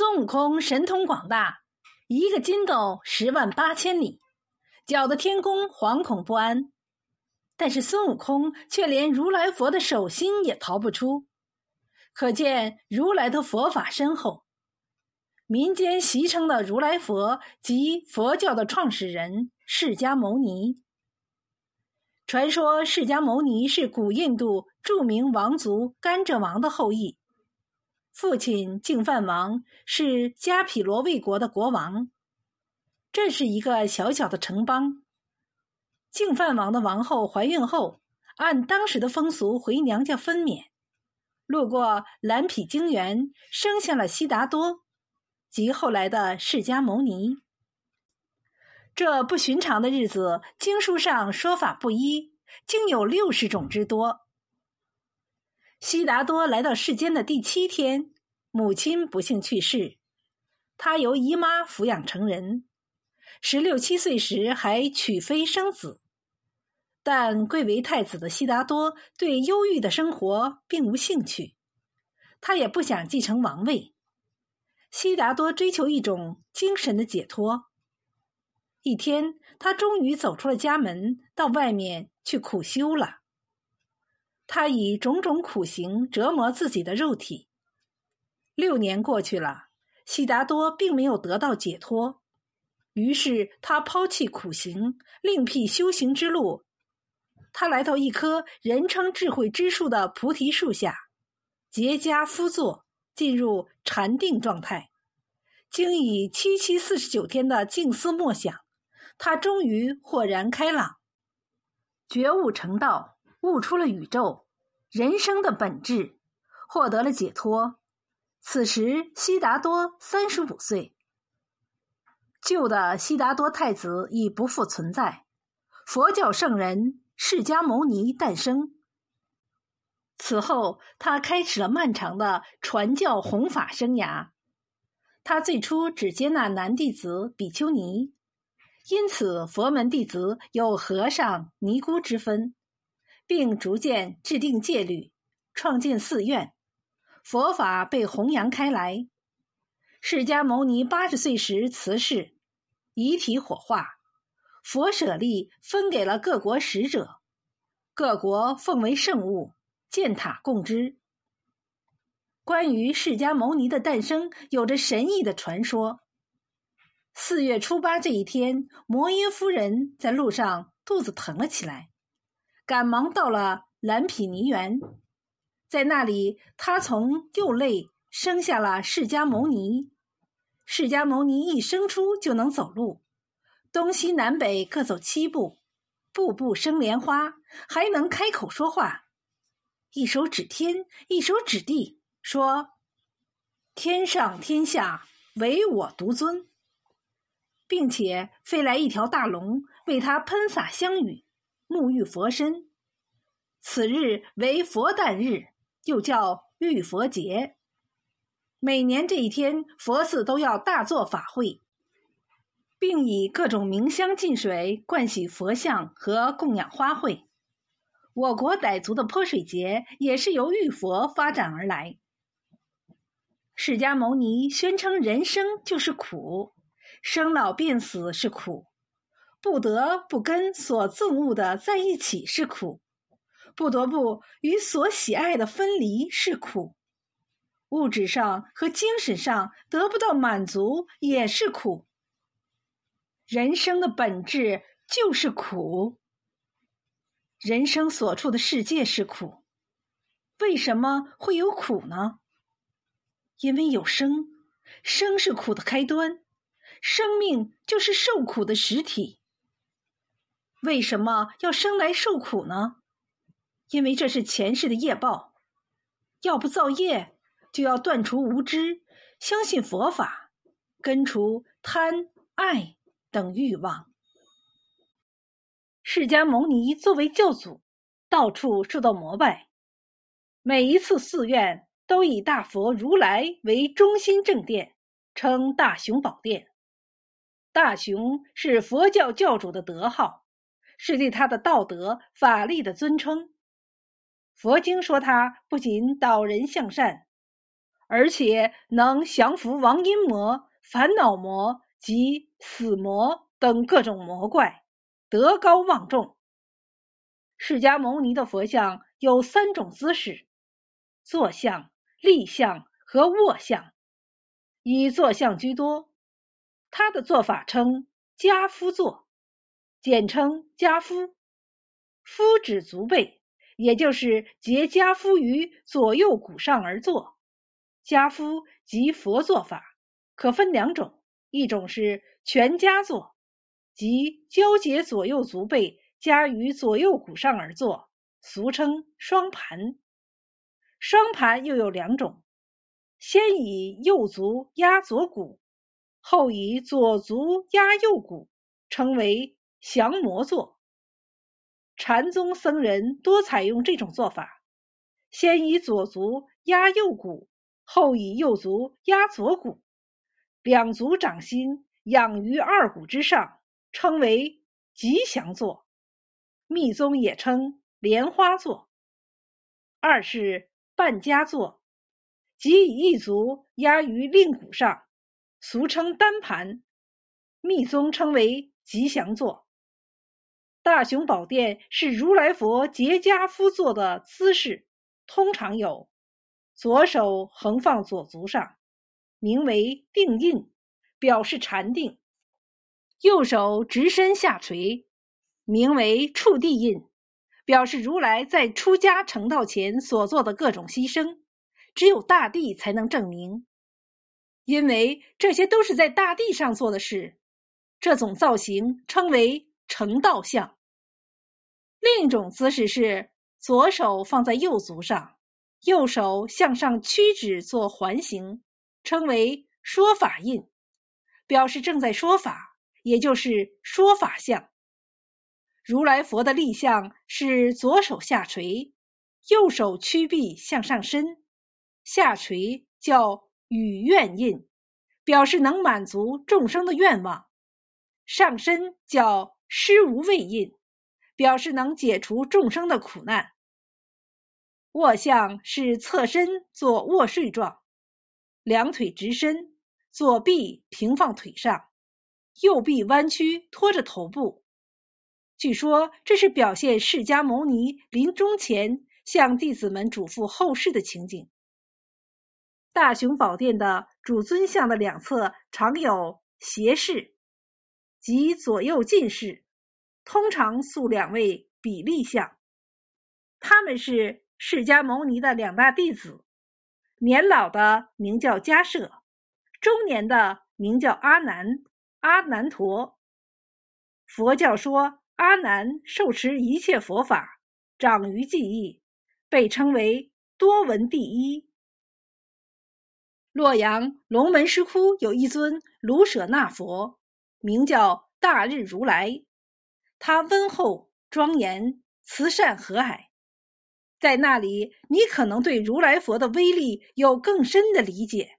孙悟空神通广大，一个筋斗十万八千里，搅得天宫惶恐不安。但是孙悟空却连如来佛的手心也逃不出，可见如来的佛法深厚。民间习称的如来佛即佛教的创始人释迦牟尼。传说释迦牟尼是古印度著名王族甘蔗王的后裔。父亲净饭王是迦毗罗卫国的国王，这是一个小小的城邦。净饭王的王后怀孕后，按当时的风俗回娘家分娩，路过蓝毗精园，生下了悉达多，即后来的释迦牟尼。这不寻常的日子，经书上说法不一，竟有六十种之多。悉达多来到世间的第七天，母亲不幸去世，他由姨妈抚养成人。十六七岁时还娶妃生子，但贵为太子的悉达多对忧郁的生活并无兴趣，他也不想继承王位。悉达多追求一种精神的解脱。一天，他终于走出了家门，到外面去苦修了。他以种种苦行折磨自己的肉体。六年过去了，悉达多并没有得到解脱，于是他抛弃苦行，另辟修行之路。他来到一棵人称智慧之树的菩提树下，结跏趺坐，进入禅定状态。经以七七四十九天的静思默想，他终于豁然开朗，觉悟成道。悟出了宇宙人生的本质，获得了解脱。此时，悉达多三十五岁。旧的悉达多太子已不复存在，佛教圣人释迦牟尼诞生。此后，他开始了漫长的传教弘法生涯。他最初只接纳男弟子比丘尼，因此佛门弟子有和尚、尼姑之分。并逐渐制定戒律，创建寺院，佛法被弘扬开来。释迦牟尼八十岁时辞世，遗体火化，佛舍利分给了各国使者，各国奉为圣物，建塔供之。关于释迦牟尼的诞生，有着神异的传说。四月初八这一天，摩耶夫人在路上肚子疼了起来。赶忙到了蓝毗尼园，在那里，他从幼类生下了释迦牟尼。释迦牟尼一生出就能走路，东西南北各走七步，步步生莲花，还能开口说话，一手指天，一手指地，说：“天上天下，唯我独尊。”并且飞来一条大龙，为他喷洒香雨。沐浴佛身，此日为佛诞日，又叫浴佛节。每年这一天，佛寺都要大做法会，并以各种名香净水灌洗佛像和供养花卉。我国傣族的泼水节也是由浴佛发展而来。释迦牟尼宣称，人生就是苦，生老病死是苦。不得不跟所憎恶的在一起是苦，不得不与所喜爱的分离是苦，物质上和精神上得不到满足也是苦。人生的本质就是苦，人生所处的世界是苦。为什么会有苦呢？因为有生，生是苦的开端，生命就是受苦的实体。为什么要生来受苦呢？因为这是前世的业报。要不造业，就要断除无知，相信佛法，根除贪爱等欲望。释迦牟尼作为教祖，到处受到膜拜。每一次寺院都以大佛如来为中心正殿，称大雄宝殿。大雄是佛教教主的德号。是对他的道德法力的尊称。佛经说他不仅导人向善，而且能降服亡阴魔、烦恼魔及死魔等各种魔怪，德高望重。释迦牟尼的佛像有三种姿势：坐像、立像和卧像，以坐像居多。他的做法称家夫坐，简称家夫。夫指足背，也就是结家夫于左右骨上而坐。家夫即佛坐法，可分两种，一种是全家坐，即交结左右足背，加于左右骨上而坐，俗称双盘。双盘又有两种，先以右足压左骨，后以左足压右骨，称为降魔坐。禅宗僧人多采用这种做法，先以左足压右骨。后以右足压左骨，两足掌心仰于二骨之上，称为吉祥坐。密宗也称莲花坐。二是半家坐，即以一足压于另骨上，俗称单盘。密宗称为吉祥坐。大雄宝殿是如来佛结跏趺坐的姿势，通常有。左手横放左足上，名为定印，表示禅定；右手直身下垂，名为触地印，表示如来在出家成道前所做的各种牺牲，只有大地才能证明，因为这些都是在大地上做的事。这种造型称为成道相。另一种姿势是左手放在右足上。右手向上屈指做环形，称为说法印，表示正在说法，也就是说法相。如来佛的立像是左手下垂，右手屈臂向上伸，下垂叫与愿印，表示能满足众生的愿望；上身叫施无畏印，表示能解除众生的苦难。卧像是侧身做卧睡状，两腿直伸，左臂平放腿上，右臂弯曲托着头部。据说这是表现释迦牟尼临终前向弟子们嘱咐后事的情景。大雄宝殿的主尊像的两侧常有斜视，及左右近视，通常塑两位比例像，他们是。释迦牟尼的两大弟子，年老的名叫迦摄，中年的名叫阿难。阿难陀，佛教说阿难受持一切佛法，长于记忆，被称为多闻第一。洛阳龙门石窟有一尊卢舍那佛，名叫大日如来，他温厚庄严，慈善和蔼。在那里，你可能对如来佛的威力有更深的理解。